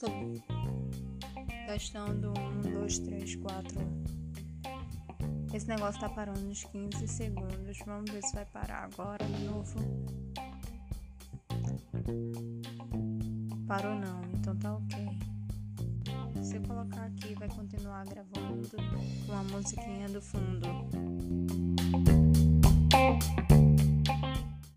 Tô testando um, dois, três, quatro. Esse negócio tá parando nos 15 segundos. Vamos ver se vai parar agora de novo. Parou não, então tá ok. Se eu colocar aqui, vai continuar gravando com a musiquinha do fundo.